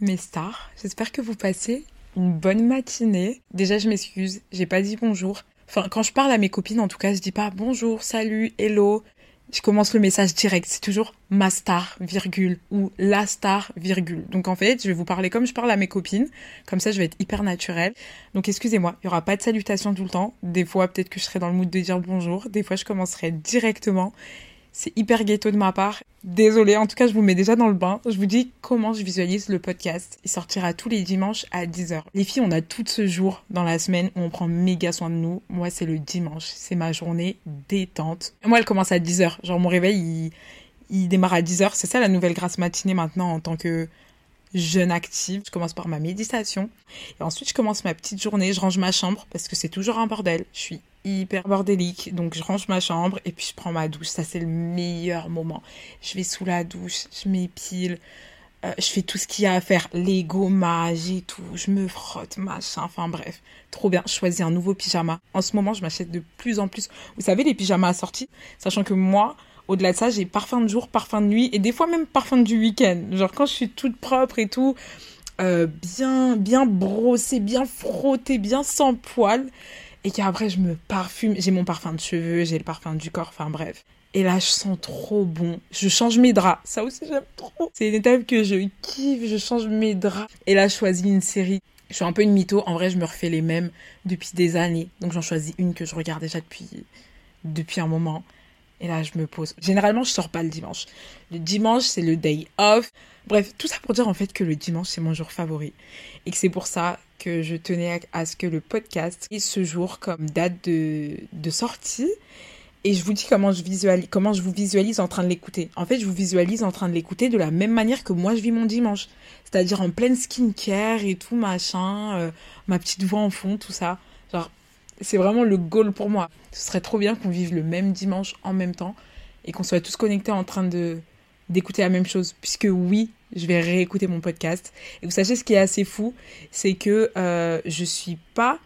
mes stars. J'espère que vous passez une bonne matinée. Déjà, je m'excuse, j'ai pas dit bonjour. Enfin, quand je parle à mes copines, en tout cas, je dis pas bonjour, salut, hello. Je commence le message direct. C'est toujours ma star, virgule, ou la star, virgule. Donc en fait, je vais vous parler comme je parle à mes copines. Comme ça, je vais être hyper naturelle. Donc excusez-moi, il y aura pas de salutation tout le temps. Des fois, peut-être que je serai dans le mood de dire bonjour. Des fois, je commencerai directement. C'est hyper ghetto de ma part. Désolée, en tout cas, je vous mets déjà dans le bain. Je vous dis comment je visualise le podcast. Il sortira tous les dimanches à 10h. Les filles, on a tout ce jour dans la semaine où on prend méga soin de nous. Moi, c'est le dimanche. C'est ma journée détente. Moi, elle commence à 10h. Genre, mon réveil, il, il démarre à 10h. C'est ça la nouvelle grâce matinée maintenant en tant que jeune active. Je commence par ma méditation. Et ensuite, je commence ma petite journée. Je range ma chambre parce que c'est toujours un bordel. Je suis hyper bordélique. Donc je range ma chambre et puis je prends ma douche. Ça c'est le meilleur moment. Je vais sous la douche, je m'épile, euh, je fais tout ce qu'il y a à faire, les gommages et tout. Je me frotte, machin. Enfin bref, trop bien. Je choisis un nouveau pyjama. En ce moment, je m'achète de plus en plus. Vous savez, les pyjamas assortis, sachant que moi, au-delà de ça, j'ai parfum de jour, parfum de nuit et des fois même parfum du week-end. Genre quand je suis toute propre et tout, euh, bien, bien brossée, bien frottée, bien sans poil et qu'après je me parfume. J'ai mon parfum de cheveux, j'ai le parfum du corps, enfin bref. Et là, je sens trop bon. Je change mes draps. Ça aussi, j'aime trop. C'est une étape que je kiffe. Je change mes draps. Et là, je choisis une série. Je suis un peu une mytho. En vrai, je me refais les mêmes depuis des années. Donc, j'en choisis une que je regarde déjà depuis, depuis un moment. Et là, je me pose. Généralement, je sors pas le dimanche. Le dimanche, c'est le day off. Bref, tout ça pour dire en fait que le dimanche, c'est mon jour favori. Et que c'est pour ça que je tenais à, ce que le podcast ait ce jour comme date de, sortie. Et je vous dis comment je, visualise, comment je vous visualise en train de l'écouter. En fait, je vous visualise en train de l'écouter de la même manière que moi je vis mon dimanche. C'est-à-dire en pleine skincare et tout, machin, euh, ma petite voix en fond, tout ça. C'est vraiment le goal pour moi. Ce serait trop bien qu'on vive le même dimanche en même temps et qu'on soit tous connectés en train de d'écouter la même chose. Puisque oui, je vais réécouter mon podcast. Et vous sachez ce qui est assez fou, c'est que euh, je suis pas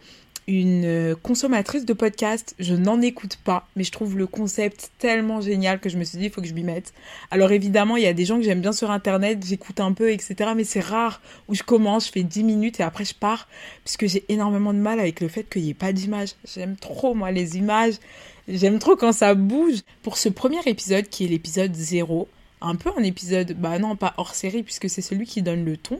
une consommatrice de podcasts, je n'en écoute pas, mais je trouve le concept tellement génial que je me suis dit, il faut que je m'y mette. Alors évidemment, il y a des gens que j'aime bien sur Internet, j'écoute un peu, etc. Mais c'est rare où je commence, je fais 10 minutes et après je pars, puisque j'ai énormément de mal avec le fait qu'il n'y ait pas d'image. J'aime trop, moi, les images. J'aime trop quand ça bouge. Pour ce premier épisode, qui est l'épisode 0, un peu un épisode, bah non, pas hors série, puisque c'est celui qui donne le ton,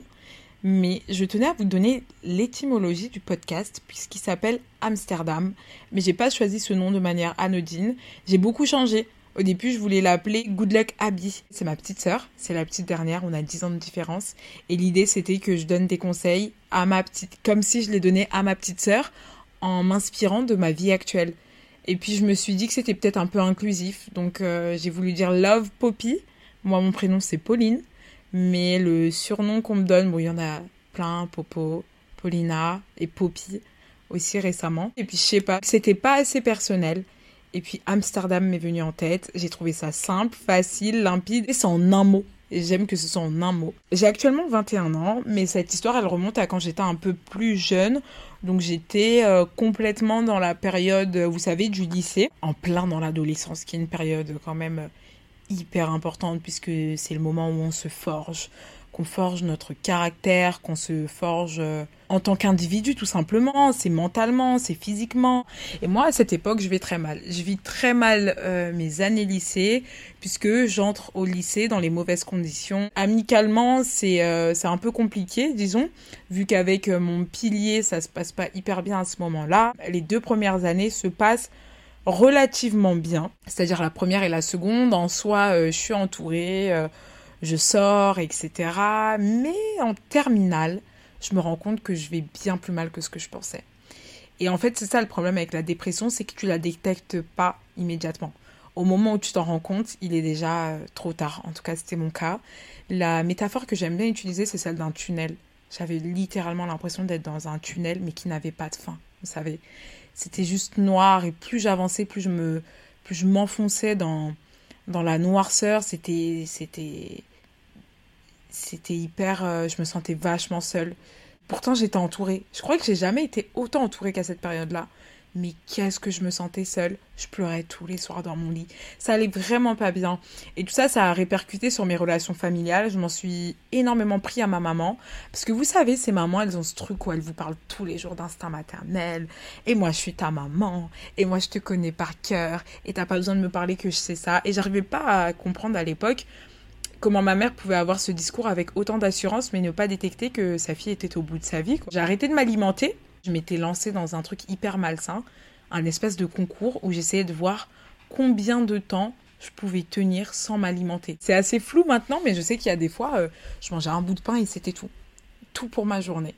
mais je tenais à vous donner l'étymologie du podcast puisqu'il s'appelle Amsterdam. Mais j'ai pas choisi ce nom de manière anodine. J'ai beaucoup changé. Au début, je voulais l'appeler Good Luck Abby. C'est ma petite sœur, c'est la petite dernière, on a 10 ans de différence. Et l'idée, c'était que je donne des conseils à ma petite, comme si je les donnais à ma petite sœur, en m'inspirant de ma vie actuelle. Et puis, je me suis dit que c'était peut-être un peu inclusif. Donc, euh, j'ai voulu dire Love Poppy. Moi, mon prénom, c'est Pauline. Mais le surnom qu'on me donne, bon, il y en a plein, Popo, Paulina et Poppy aussi récemment. Et puis, je sais pas, c'était pas assez personnel. Et puis, Amsterdam m'est venu en tête. J'ai trouvé ça simple, facile, limpide. Et c'est en un mot. Et j'aime que ce soit en un mot. J'ai actuellement 21 ans, mais cette histoire, elle remonte à quand j'étais un peu plus jeune. Donc j'étais euh, complètement dans la période, vous savez, du lycée, en plein dans l'adolescence, qui est une période quand même hyper importante puisque c'est le moment où on se forge, qu'on forge notre caractère, qu'on se forge euh, en tant qu'individu tout simplement, c'est mentalement, c'est physiquement. Et moi à cette époque, je vais très mal. Je vis très mal euh, mes années lycée puisque j'entre au lycée dans les mauvaises conditions. Amicalement, c'est euh, c'est un peu compliqué, disons, vu qu'avec mon pilier, ça se passe pas hyper bien à ce moment-là. Les deux premières années se passent relativement bien. C'est-à-dire la première et la seconde, en soi, euh, je suis entourée, euh, je sors, etc. Mais en terminale, je me rends compte que je vais bien plus mal que ce que je pensais. Et en fait, c'est ça le problème avec la dépression, c'est que tu la détectes pas immédiatement. Au moment où tu t'en rends compte, il est déjà euh, trop tard. En tout cas, c'était mon cas. La métaphore que j'aime bien utiliser, c'est celle d'un tunnel. J'avais littéralement l'impression d'être dans un tunnel, mais qui n'avait pas de fin. Vous savez, c'était juste noir et plus j'avançais, plus je me, plus je m'enfonçais dans, dans la noirceur. C'était, c'était, c'était hyper, euh, je me sentais vachement seule. Pourtant, j'étais entourée. Je crois que j'ai jamais été autant entourée qu'à cette période-là. Mais qu'est-ce que je me sentais seule. Je pleurais tous les soirs dans mon lit. Ça allait vraiment pas bien. Et tout ça, ça a répercuté sur mes relations familiales. Je m'en suis énormément pris à ma maman. Parce que vous savez, ces mamans, elles ont ce truc où elles vous parlent tous les jours d'instinct maternel. Et moi, je suis ta maman. Et moi, je te connais par cœur. Et t'as pas besoin de me parler que je sais ça. Et j'arrivais pas à comprendre à l'époque comment ma mère pouvait avoir ce discours avec autant d'assurance mais ne pas détecter que sa fille était au bout de sa vie. J'ai arrêté de m'alimenter je m'étais lancée dans un truc hyper malsain, un espèce de concours où j'essayais de voir combien de temps je pouvais tenir sans m'alimenter. C'est assez flou maintenant, mais je sais qu'il y a des fois, euh, je mangeais un bout de pain et c'était tout. Tout pour ma journée.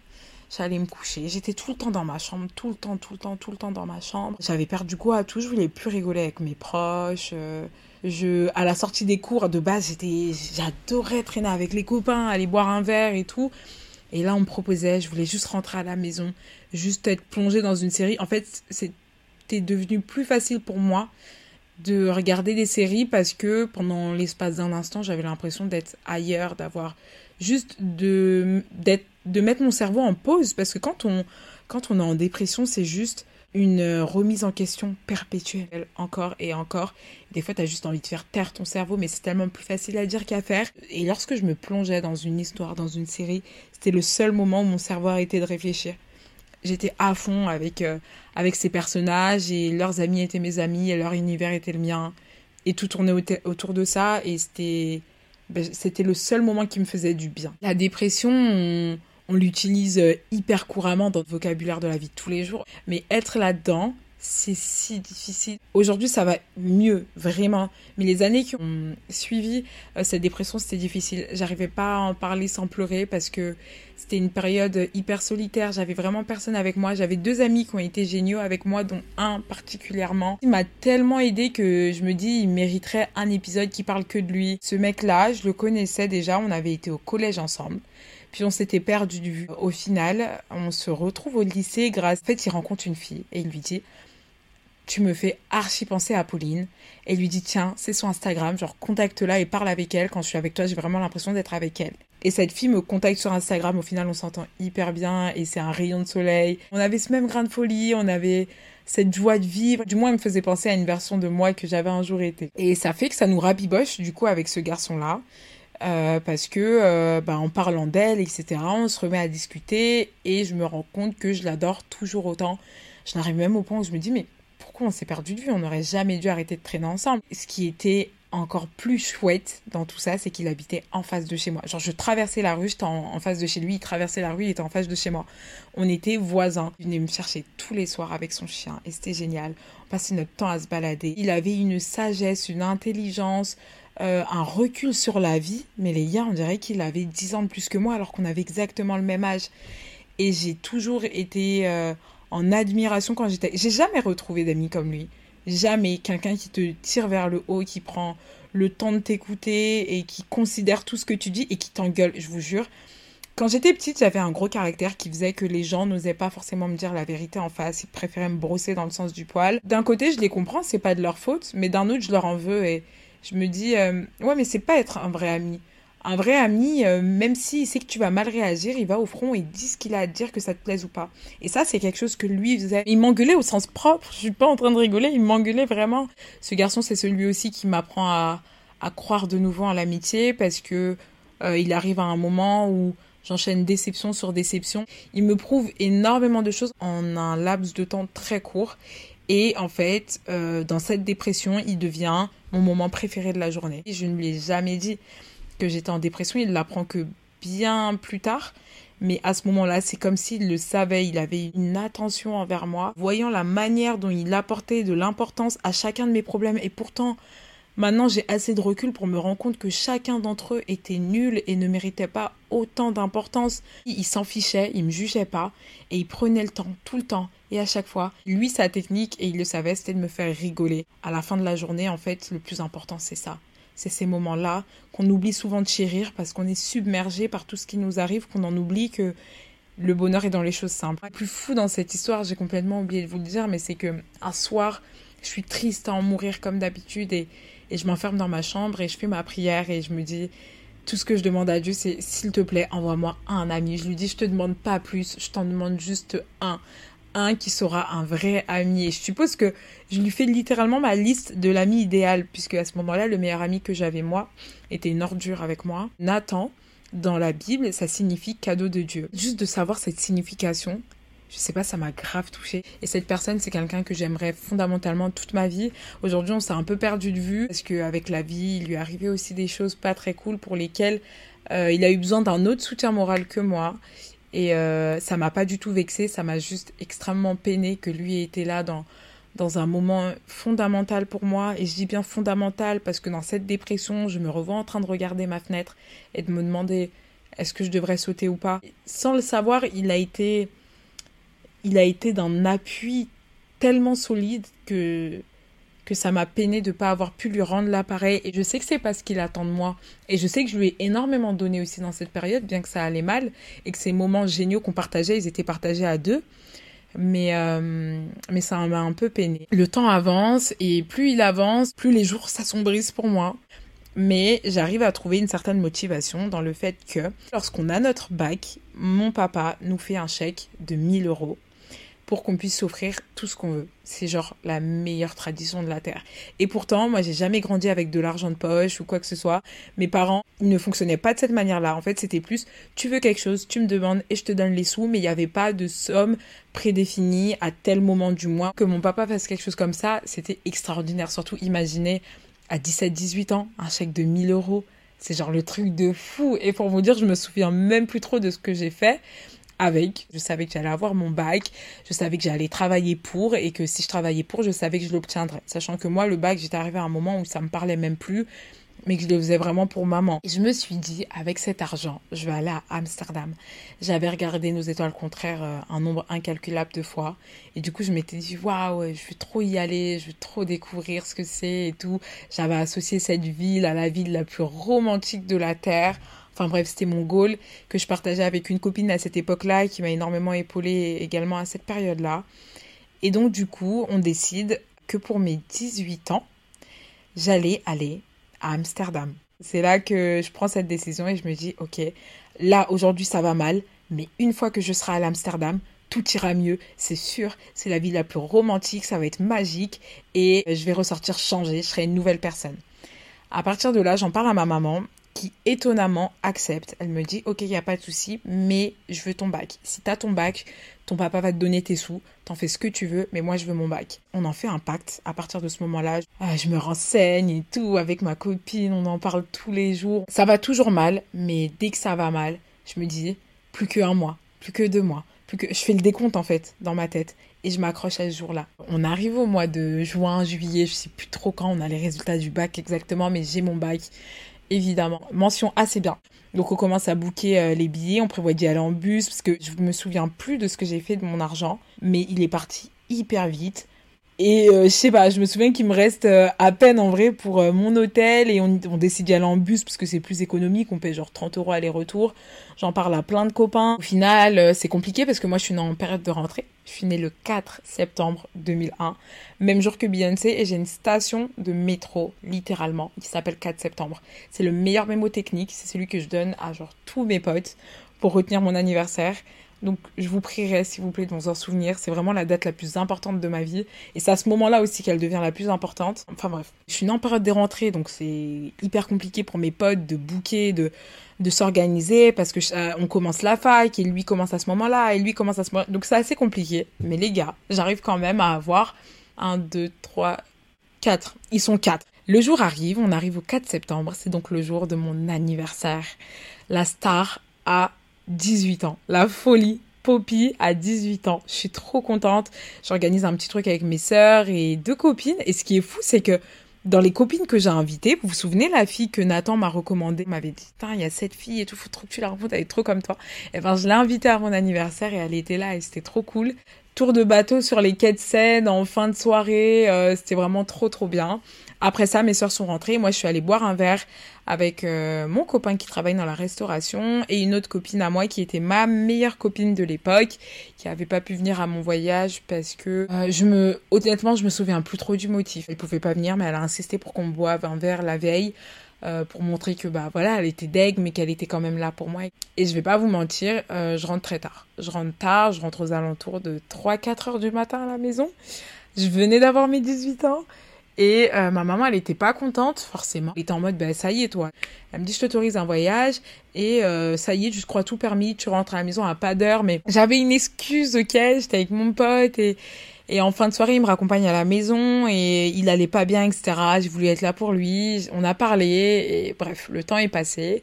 J'allais me coucher. J'étais tout le temps dans ma chambre, tout le temps, tout le temps, tout le temps dans ma chambre. J'avais perdu goût à tout. Je voulais plus rigoler avec mes proches. Euh, je, à la sortie des cours, de base, j'adorais traîner avec les copains, aller boire un verre et tout. Et là, on me proposait, je voulais juste rentrer à la maison, juste être plongée dans une série. En fait, c'était devenu plus facile pour moi de regarder des séries parce que pendant l'espace d'un instant, j'avais l'impression d'être ailleurs, d'avoir juste de, de mettre mon cerveau en pause parce que quand on, quand on est en dépression, c'est juste une euh, remise en question perpétuelle, encore et encore. Des fois, tu as juste envie de faire taire ton cerveau, mais c'est tellement plus facile à dire qu'à faire. Et lorsque je me plongeais dans une histoire, dans une série, c'était le seul moment où mon cerveau arrêtait de réfléchir. J'étais à fond avec, euh, avec ces personnages, et leurs amis étaient mes amis, et leur univers était le mien. Et tout tournait autour de ça, et c'était, ben, c'était le seul moment qui me faisait du bien. La dépression, on l'utilise euh, hyper couramment dans le vocabulaire de la vie de tous les jours. Mais être là-dedans, c'est si difficile. Aujourd'hui, ça va mieux, vraiment. Mais les années qui ont suivi euh, cette dépression, c'était difficile. J'arrivais pas à en parler sans pleurer parce que c'était une période hyper solitaire. J'avais vraiment personne avec moi. J'avais deux amis qui ont été géniaux avec moi, dont un particulièrement. Il m'a tellement aidé que je me dis, il mériterait un épisode qui parle que de lui. Ce mec-là, je le connaissais déjà. On avait été au collège ensemble. Puis on s'était perdu de vue. Au final, on se retrouve au lycée grâce. En fait, il rencontre une fille et il lui dit Tu me fais archi penser à Pauline. Et il lui dit Tiens, c'est son Instagram, genre contacte-la et parle avec elle. Quand je suis avec toi, j'ai vraiment l'impression d'être avec elle. Et cette fille me contacte sur Instagram. Au final, on s'entend hyper bien et c'est un rayon de soleil. On avait ce même grain de folie, on avait cette joie de vivre. Du moins, elle me faisait penser à une version de moi que j'avais un jour été. Et ça fait que ça nous rabiboche, du coup, avec ce garçon-là. Euh, parce que euh, bah, en parlant d'elle, etc., on se remet à discuter et je me rends compte que je l'adore toujours autant. Je n'arrive même au point où je me dis mais pourquoi on s'est perdu de vue? On n'aurait jamais dû arrêter de traîner ensemble. Ce qui était encore plus chouette dans tout ça, c'est qu'il habitait en face de chez moi. Genre, je traversais la rue, j'étais en, face de chez lui, il traversait la rue, il était en face de chez moi. On était voisins. Il venait me chercher tous les soirs avec son chien et c'était génial. On passait notre temps à se balader. Il avait une sagesse, une intelligence, euh, un recul sur la vie, mais les gars, on dirait qu'il avait 10 ans de plus que moi alors qu'on avait exactement le même âge. Et j'ai toujours été euh, en admiration quand j'étais... J'ai jamais retrouvé d'amis comme lui. Jamais quelqu'un qui te tire vers le haut, qui prend le temps de t'écouter et qui considère tout ce que tu dis et qui t'engueule, je vous jure. Quand j'étais petite, j'avais un gros caractère qui faisait que les gens n'osaient pas forcément me dire la vérité en face. Ils préféraient me brosser dans le sens du poil. D'un côté, je les comprends, c'est pas de leur faute, mais d'un autre, je leur en veux et je me dis, euh, ouais, mais c'est pas être un vrai ami. Un vrai ami, euh, même s'il sait que tu vas mal réagir, il va au front et dit ce qu'il a à dire, que ça te plaise ou pas. Et ça, c'est quelque chose que lui faisait. Il m'engueulait au sens propre, je suis pas en train de rigoler, il m'engueulait vraiment. Ce garçon, c'est celui aussi qui m'apprend à, à croire de nouveau en l'amitié parce que euh, il arrive à un moment où j'enchaîne déception sur déception. Il me prouve énormément de choses en un laps de temps très court. Et en fait, euh, dans cette dépression, il devient mon moment préféré de la journée. Je ne lui ai jamais dit que j'étais en dépression, il l'apprend que bien plus tard. Mais à ce moment-là, c'est comme s'il le savait, il avait une attention envers moi, voyant la manière dont il apportait de l'importance à chacun de mes problèmes. Et pourtant, Maintenant, j'ai assez de recul pour me rendre compte que chacun d'entre eux était nul et ne méritait pas autant d'importance. Il s'en fichait, il me jugeait pas et il prenait le temps, tout le temps. Et à chaque fois, lui, sa technique, et il le savait, c'était de me faire rigoler. À la fin de la journée, en fait, le plus important, c'est ça. C'est ces moments-là qu'on oublie souvent de chérir parce qu'on est submergé par tout ce qui nous arrive, qu'on en oublie que le bonheur est dans les choses simples. Le plus fou dans cette histoire, j'ai complètement oublié de vous le dire, mais c'est que un soir, je suis triste à en mourir comme d'habitude et, et je m'enferme dans ma chambre et je fais ma prière et je me dis tout ce que je demande à Dieu c'est s'il te plaît envoie-moi un ami je lui dis je te demande pas plus je t'en demande juste un un qui sera un vrai ami. Et je suppose que je lui fais littéralement ma liste de l'ami idéal, puisque à ce moment-là, le meilleur ami que j'avais moi était une ordure avec moi. Nathan, dans la Bible, ça signifie cadeau de Dieu. Juste de savoir cette signification, je sais pas, ça m'a grave touchée. Et cette personne, c'est quelqu'un que j'aimerais fondamentalement toute ma vie. Aujourd'hui, on s'est un peu perdu de vue parce qu'avec la vie, il lui est arrivé aussi des choses pas très cool pour lesquelles euh, il a eu besoin d'un autre soutien moral que moi. Et euh, ça m'a pas du tout vexé, ça m'a juste extrêmement peiné que lui ait été là dans, dans un moment fondamental pour moi. Et je dis bien fondamental parce que dans cette dépression, je me revois en train de regarder ma fenêtre et de me demander est-ce que je devrais sauter ou pas? Sans le savoir, il a été, il a été d'un appui tellement solide que que ça m'a peiné de ne pas avoir pu lui rendre l'appareil. Et je sais que c'est parce qu'il attend de moi. Et je sais que je lui ai énormément donné aussi dans cette période, bien que ça allait mal, et que ces moments géniaux qu'on partageait, ils étaient partagés à deux. Mais, euh, mais ça m'a un peu peiné. Le temps avance, et plus il avance, plus les jours s'assombrissent pour moi. Mais j'arrive à trouver une certaine motivation dans le fait que lorsqu'on a notre bac, mon papa nous fait un chèque de 1000 euros pour qu'on puisse s'offrir tout ce qu'on veut. C'est genre la meilleure tradition de la Terre. Et pourtant, moi, j'ai jamais grandi avec de l'argent de poche ou quoi que ce soit. Mes parents, ils ne fonctionnaient pas de cette manière-là. En fait, c'était plus, tu veux quelque chose, tu me demandes et je te donne les sous, mais il n'y avait pas de somme prédéfinie à tel moment du mois. Que mon papa fasse quelque chose comme ça, c'était extraordinaire. Surtout, imaginez, à 17-18 ans, un chèque de 1000 euros. C'est genre le truc de fou. Et pour vous dire, je me souviens même plus trop de ce que j'ai fait avec. Je savais que j'allais avoir mon bac, je savais que j'allais travailler pour et que si je travaillais pour, je savais que je l'obtiendrais. Sachant que moi, le bac, j'étais arrivée à un moment où ça me parlait même plus, mais que je le faisais vraiment pour maman. Et je me suis dit, avec cet argent, je vais aller à Amsterdam. J'avais regardé nos étoiles contraires euh, un nombre incalculable de fois. Et du coup, je m'étais dit, waouh, je vais trop y aller, je vais trop découvrir ce que c'est et tout. J'avais associé cette ville à la ville la plus romantique de la Terre Enfin bref, c'était mon goal que je partageais avec une copine à cette époque-là qui m'a énormément épaulée également à cette période-là. Et donc du coup, on décide que pour mes 18 ans, j'allais aller à Amsterdam. C'est là que je prends cette décision et je me dis, ok, là aujourd'hui ça va mal, mais une fois que je serai à Amsterdam, tout ira mieux, c'est sûr, c'est la vie la plus romantique, ça va être magique et je vais ressortir changée, je serai une nouvelle personne. À partir de là, j'en parle à ma maman qui étonnamment accepte. Elle me dit Ok, il n'y a pas de souci, mais je veux ton bac. Si tu as ton bac, ton papa va te donner tes sous, t'en fais ce que tu veux, mais moi je veux mon bac. On en fait un pacte à partir de ce moment-là. Ah, je me renseigne et tout avec ma copine, on en parle tous les jours. Ça va toujours mal, mais dès que ça va mal, je me dis plus qu'un mois, plus que deux mois, plus que. Je fais le décompte en fait dans ma tête et je m'accroche à ce jour-là. On arrive au mois de juin, juillet, je sais plus trop quand on a les résultats du bac exactement, mais j'ai mon bac évidemment. Mention assez bien. Donc on commence à booker euh, les billets, on prévoit d'y aller en bus parce que je me souviens plus de ce que j'ai fait de mon argent, mais il est parti hyper vite. Et euh, je sais pas, je me souviens qu'il me reste euh, à peine en vrai pour mon hôtel et on, décide d'y aller en bus parce que c'est plus économique, on paye genre 30 euros aller-retour. J'en parle à plein de copains. Au final, c'est compliqué parce que moi je suis en période de rentrée. Je suis née le 4 septembre 2001, même jour que Beyoncé, et j'ai une station de métro, littéralement, qui s'appelle 4 septembre. C'est le meilleur mémo technique, c'est celui que je donne à genre tous mes potes pour retenir mon anniversaire. Donc je vous prierai, s'il vous plaît, de vous en souvenir. C'est vraiment la date la plus importante de ma vie. Et c'est à ce moment-là aussi qu'elle devient la plus importante. Enfin bref. Je suis en période des rentrées, donc c'est hyper compliqué pour mes potes de booker, de, s'organiser parce que euh, on commence la fac et lui commence à ce moment-là et lui commence à ce moment-là. Donc c'est assez compliqué. Mais les gars, j'arrive quand même à avoir un, deux, trois, quatre. Ils sont quatre. Le jour arrive, on arrive au 4 septembre, c'est donc le jour de mon anniversaire. La star a 18 ans. La folie. Poppy a 18 ans. Je suis trop contente. J'organise un petit truc avec mes sœurs et deux copines. Et ce qui est fou, c'est que dans les copines que j'ai invitées, vous vous souvenez la fille que Nathan m'a recommandée, m'avait dit, il y a cette fille et tout, faut trop que tu la rencontres, elle est trop comme toi. Et ben, je l'ai invitée à mon anniversaire et elle était là et c'était trop cool. Tour de bateau sur les quais de Seine en fin de soirée, euh, c'était vraiment trop trop bien. Après ça, mes soeurs sont rentrées. Moi, je suis allée boire un verre avec euh, mon copain qui travaille dans la restauration et une autre copine à moi qui était ma meilleure copine de l'époque, qui avait pas pu venir à mon voyage parce que euh, je me, honnêtement, je me souviens plus trop du motif. Elle pouvait pas venir, mais elle a insisté pour qu'on boive un verre la veille. euh, pour montrer que bah voilà, elle était deg, mais qu'elle était quand même là pour moi. Et je vais pas vous mentir, euh, je rentre très tard. Je rentre tard, je rentre aux alentours de 3-4 heures du matin à la maison. Je venais d'avoir mes 18 ans. Et euh, ma maman, elle était pas contente, forcément. Elle était en mode, ben ça y est, toi. Elle me dit, je t'autorise un voyage. Et ça y est, je crois tout permis. Tu rentres à la maison à pas d'heure. Mais j'avais une excuse, ok. J'étais avec mon pote et et en fin de soirée, il me raccompagne à la maison et il allait pas bien, etc. J'ai voulu être là pour lui. On a parlé et bref, le temps est passé.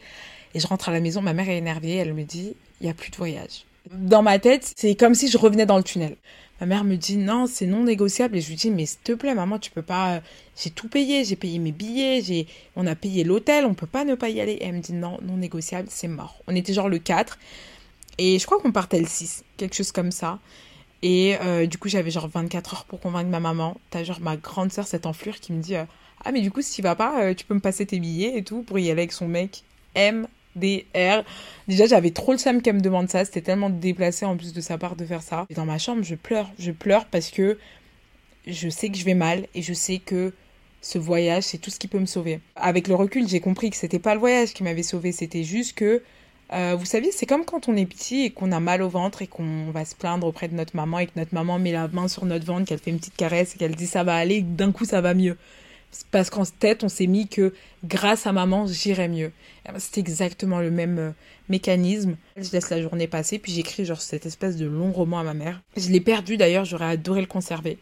Et je rentre à la maison, ma mère est énervée, elle me dit, il y a plus de voyage. Dans ma tête, c'est comme si je revenais dans le tunnel. Ma mère me dit non, c'est non négociable et je lui dis mais s'il te plaît maman, tu peux pas j'ai tout payé, j'ai payé mes billets, j'ai on a payé l'hôtel, on peut pas ne pas y aller. Et elle me dit non, non négociable, c'est mort. On était genre le 4 et je crois qu'on partait le 6, quelque chose comme ça. Et euh, du coup, j'avais genre 24 heures pour convaincre ma maman. T'as genre ma grande sœur, cette enflure, qui me dit euh, Ah, mais du coup, si tu vas pas, euh, tu peux me passer tes billets et tout pour y aller avec son mec. MDR. Déjà, j'avais trop le seum qu'elle me demande ça. C'était tellement déplacé en plus de sa part de faire ça. Et dans ma chambre, je pleure. Je pleure parce que je sais que je vais mal et je sais que ce voyage, c'est tout ce qui peut me sauver. Avec le recul, j'ai compris que c'était pas le voyage qui m'avait sauvé. C'était juste que euh, vous savez, c'est comme quand on est petit et qu'on a mal au ventre et qu'on va se plaindre auprès de notre maman et que notre maman met la main sur notre ventre, qu'elle fait une petite caresse et qu'elle dit ça va aller, d'un coup ça va mieux. Parce qu'en tête, on s'est mis que grâce à maman, j'irai mieux. C'est exactement le même euh, mécanisme. Je laisse la journée passer, puis j'écris genre cette espèce de long roman à ma mère. Je l'ai perdu d'ailleurs, j'aurais adoré le conserver.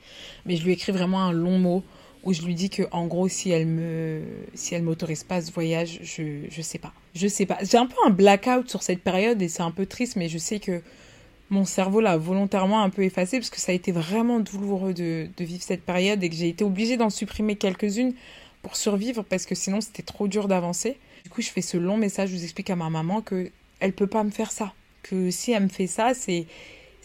Mais je lui écris vraiment un long mot où je lui dis que en gros si elle me si elle m'autorise pas ce voyage, je je sais pas. Je sais pas. J'ai un peu un blackout sur cette période et c'est un peu triste mais je sais que mon cerveau l'a volontairement un peu effacé parce que ça a été vraiment douloureux de, de vivre cette période et que j'ai été obligée d'en supprimer quelques-unes pour survivre parce que sinon c'était trop dur d'avancer. Du coup, je fais ce long message, je vous explique à ma maman que elle peut pas me faire ça, que si elle me fait ça, c'est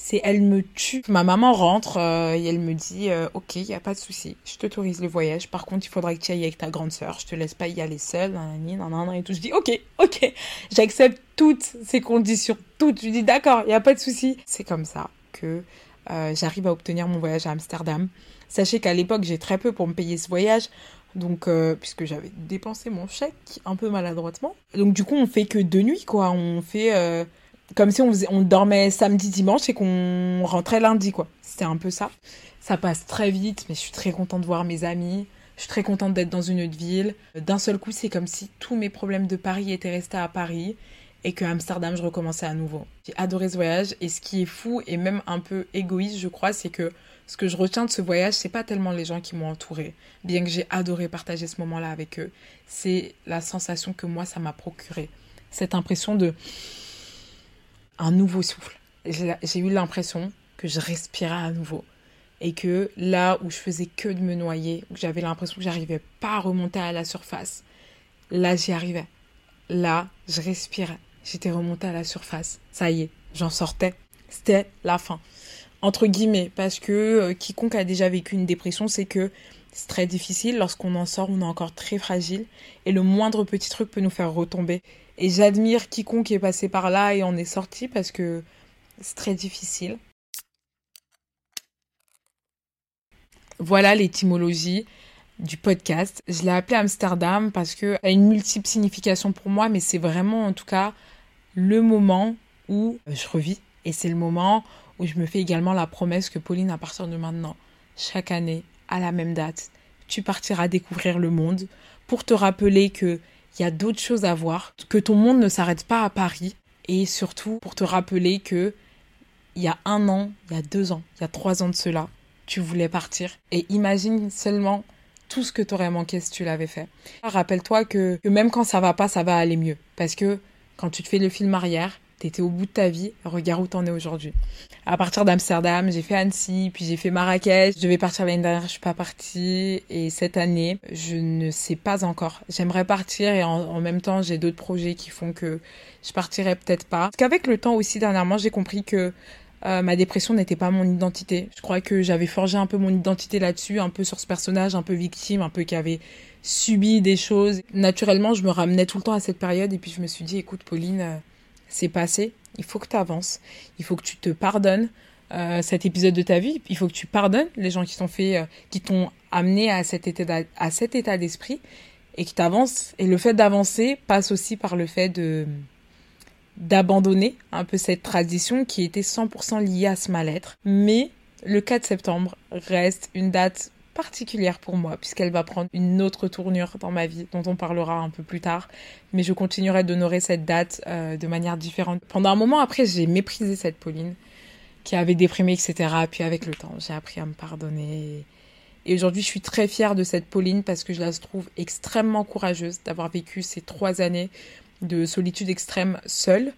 c'est elle me tue. Ma maman rentre euh, et elle me dit euh, Ok, il n'y a pas de souci, je t'autorise le voyage. Par contre, il faudra que tu ailles avec ta grande sœur. Je te laisse pas y aller seule, nanana, et tout. Je dis Ok, ok, j'accepte toutes ces conditions, toutes. Je dis D'accord, il n'y a pas de souci. C'est comme ça que euh, j'arrive à obtenir mon voyage à Amsterdam. Sachez qu'à l'époque, j'ai très peu pour me payer ce voyage. Donc, puisque j'avais dépensé mon chèque un peu maladroitement. Donc, du coup, on fait que deux nuits, quoi. On fait comme si on, dormait samedi, dimanche et qu'on rentrait lundi, quoi. C'était un peu ça. Ça passe très vite, mais je suis très contente de voir mes amis. Je suis très contente d'être dans une autre ville. D'un seul coup, c'est comme si tous mes problèmes de Paris étaient restés à Paris et que Amsterdam, je recommençais à nouveau. J'ai adoré ce voyage et ce qui est fou et même un peu égoïste, je crois, c'est que ce que je retiens de ce voyage, c'est pas tellement les gens qui m'ont entouré, bien que j'ai adoré partager ce moment-là avec eux. C'est la sensation que moi, ça m'a procuré. Cette impression de un nouveau souffle. J'ai eu l'impression que je respirais à nouveau. Et que là où je faisais que de me noyer, où j'avais l'impression que j'arrivais pas à remonter à la surface, là j'y arrivais. Là, je respirais. J'étais remontée à la surface. Ça y est, j'en sortais. C'était la fin. Entre guillemets, parce que euh, quiconque a déjà vécu une dépression, c'est que c'est très difficile. Lorsqu'on en sort, on est encore très fragile. Et le moindre petit truc peut nous faire retomber. Et j'admire quiconque est passé par là et en est sorti parce que c'est très difficile. Voilà l'étymologie du podcast. Je l'ai appelé Amsterdam parce que a une multiple signification pour moi, mais c'est vraiment en tout cas le moment où je revis. Et c'est le moment où je me fais également la promesse que Pauline, à partir de maintenant, chaque année, à la même date, tu partiras découvrir le monde pour te rappeler que il y a d'autres choses à voir, que ton monde ne s'arrête pas à Paris, et surtout pour te rappeler que il y a un an, il y a deux ans, il y a trois ans de cela, tu voulais partir. Et imagine seulement tout ce que tu aurais manqué si tu l'avais fait. Rappelle-toi que, que, même quand ça va pas, ça va aller mieux. Parce que quand tu te fais le film arrière, t'étais au bout de ta vie, regarde où t'en es aujourd'hui. À partir d'Amsterdam, j'ai fait Annecy, puis j'ai fait Marrakech. Je vais partir l'année dernière, je suis pas partie. Et cette année, je ne sais pas encore. J'aimerais partir et en, même temps, j'ai d'autres projets qui font que je partirai peut-être pas. Parce qu'avec le temps aussi, dernièrement, j'ai compris que euh, ma dépression n'était pas mon identité. Je crois que j'avais forgé un peu mon identité là-dessus, un peu sur ce personnage, un peu victime, un peu qui avait subi des choses. Naturellement, je me ramenais tout le temps à cette période et puis je me suis dit, écoute, Pauline, euh, c'est passé, il faut que tu avances, il faut que tu te pardonnes euh, cet épisode de ta vie, il faut que tu pardonnes les gens qui t'ont fait, euh, qui t'ont amené à cet état, d'esprit, et qui t'avance. Et le fait d'avancer passe aussi par le fait de d'abandonner un peu cette tradition qui était 100% liée à ce mal-être. Mais le 4 septembre reste une date particulière pour moi puisqu'elle va prendre une autre tournure dans ma vie dont on parlera un peu plus tard. Mais je continuerai d'honorer cette date euh, de manière différente. Pendant un moment après j'ai méprisé cette Pauline qui avait déprimé etc puis avec le temps j'ai appris à me pardonner. Et aujourd'hui je suis très fière de cette Pauline parce que je la trouve extrêmement courageuse d'avoir vécu ces trois années de solitude extrême seule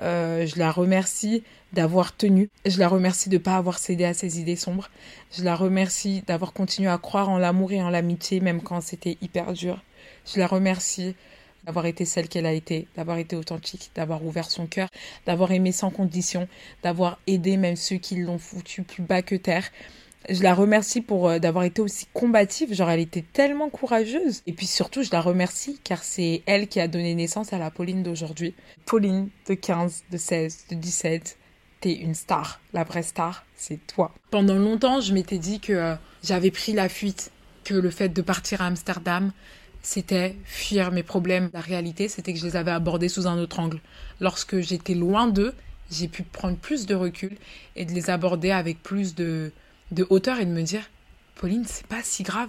euh, je la remercie d'avoir tenu. Je la remercie de ne pas avoir cédé à ses idées sombres. Je la remercie d'avoir continué à croire en l'amour et en l'amitié, même quand c'était hyper dur. Je la remercie d'avoir été celle qu'elle a été, d'avoir été authentique, d'avoir ouvert son cœur, d'avoir aimé sans condition, d'avoir aidé même ceux qui l'ont foutu plus bas que terre, je la remercie pour euh, d'avoir été aussi combative, genre elle était tellement courageuse. Et puis surtout, je la remercie car c'est elle qui a donné naissance à la Pauline d'aujourd'hui. Pauline de 15, de 16, de 17, t'es une star. La vraie star, c'est toi. Pendant longtemps, je m'étais dit que euh, j'avais pris la fuite, que le fait de partir à Amsterdam, c'était fuir mes problèmes. La réalité, c'était que je les avais abordés sous un autre angle. Lorsque j'étais loin d'eux, j'ai pu prendre plus de recul et de les aborder avec plus de de hauteur et de me dire Pauline, c'est pas si grave.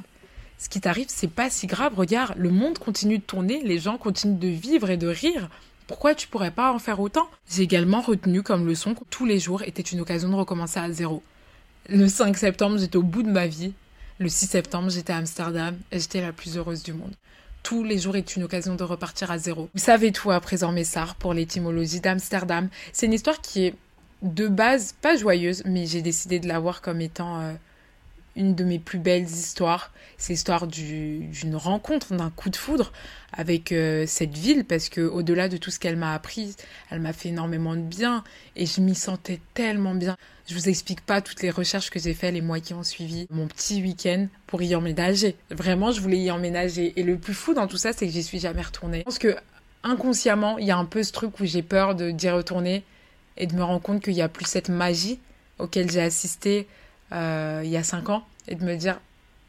Ce qui t'arrive, c'est pas si grave. Regarde, le monde continue de tourner, les gens continuent de vivre et de rire. Pourquoi tu pourrais pas en faire autant? J'ai également retenu comme leçon que tous les jours étaient une occasion de recommencer à zéro. Le 5 septembre, j'étais au bout de ma vie. Le 6 septembre, j'étais à Amsterdam et j'étais la plus heureuse du monde. Tous les jours est une occasion de repartir à zéro. Vous savez tout à présent, Messard, pour l'étymologie d'Amsterdam. C'est une histoire qui est de base pas joyeuse, mais j'ai décidé de la voir comme étant euh, une de mes plus belles histoires. C'est l'histoire d'une rencontre, d'un coup de foudre avec euh, cette ville, parce que au-delà de tout ce qu'elle m'a appris, elle m'a fait énormément de bien et je m'y sentais tellement bien. Je vous explique pas toutes les recherches que j'ai faites les mois qui ont suivi mon petit week-end pour y emménager. Vraiment, je voulais y emménager. Et le plus fou dans tout ça, c'est que j'y suis jamais retournée. Je pense que inconsciemment, il y a un peu ce truc où j'ai peur d'y retourner et de me rendre compte qu'il n'y a plus cette magie auquel j'ai assisté euh, il y a cinq ans et de me dire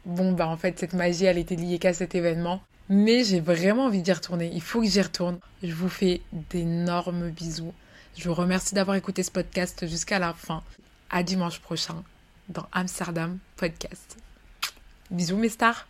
bon bah en fait cette magie elle était liée qu'à cet événement. Mais j'ai vraiment envie d'y retourner. Il faut que j'y retourne. Je vous fais d'énormes bisous. Je vous remercie d'avoir écouté ce podcast jusqu'à la fin. À dimanche prochain dans Amsterdam Podcast. Bisous mes stars